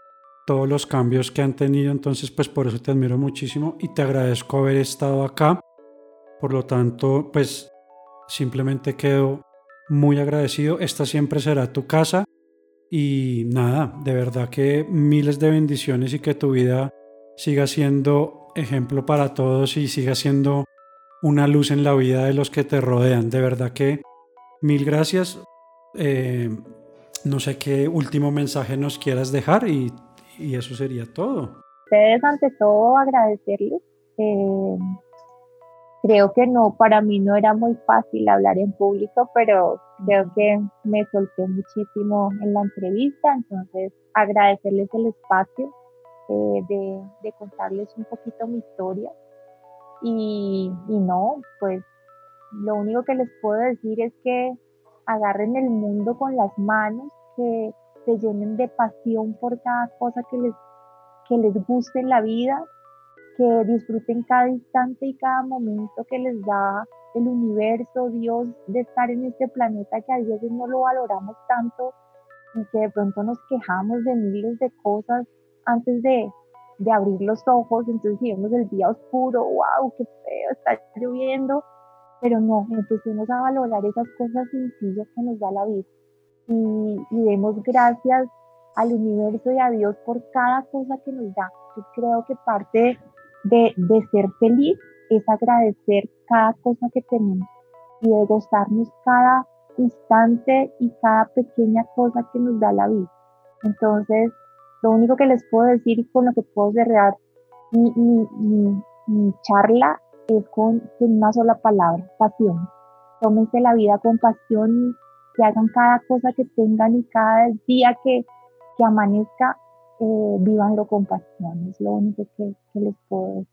todos los cambios que han tenido, entonces pues por eso te admiro muchísimo y te agradezco haber estado acá por lo tanto, pues simplemente quedo muy agradecido. Esta siempre será tu casa. Y nada, de verdad que miles de bendiciones y que tu vida siga siendo ejemplo para todos y siga siendo una luz en la vida de los que te rodean. De verdad que mil gracias. Eh, no sé qué último mensaje nos quieras dejar y, eso sería todo. Ustedes ante todo agradecerles. Eh, creo que no, para mí no era muy fácil hablar en público, pero creo que me solté muchísimo en la entrevista, entonces agradecerles el espacio eh, de, de, contarles un poquito mi historia. Y, y no, pues lo único que les puedo decir es que agarren el mundo con las manos, que se llenen de pasión por cada cosa que les, que les guste en la vida que disfruten cada instante y cada momento que les da el universo, Dios, de estar en este planeta que a veces no lo valoramos tanto y que de pronto nos quejamos de miles de cosas antes de, de abrir los ojos, entonces si vemos el día oscuro, wow, qué feo, está lloviendo, pero no, empecemos a valorar esas cosas sencillas que nos da la vida y, y demos gracias al universo y a Dios por cada cosa que nos da. Yo creo que parte de, de ser feliz es agradecer cada cosa que tenemos y de gozarnos cada instante y cada pequeña cosa que nos da la vida. Entonces, lo único que les puedo decir y con lo que puedo cerrar mi, mi, mi, charla es con, una sola palabra, pasión. Tómense la vida con pasión y que hagan cada cosa que tengan y cada día que, que amanezca eh, con pasión, es lo único que, les puedo decir.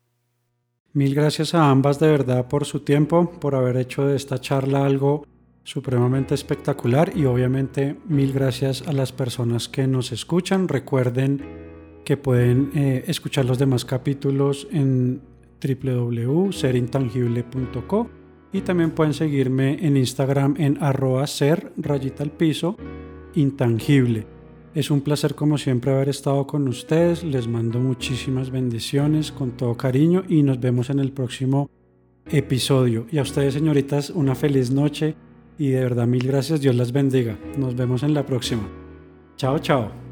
Mil gracias a ambas de verdad por su tiempo, por haber hecho de esta charla algo supremamente espectacular y obviamente mil gracias a las personas que nos escuchan. Recuerden que pueden eh, escuchar los demás capítulos en www.serintangible.co y también pueden seguirme en Instagram en arroba al piso intangible. Es un placer como siempre haber estado con ustedes. Les mando muchísimas bendiciones con todo cariño y nos vemos en el próximo episodio. Y a ustedes señoritas una feliz noche y de verdad mil gracias. Dios las bendiga. Nos vemos en la próxima. Chao, chao.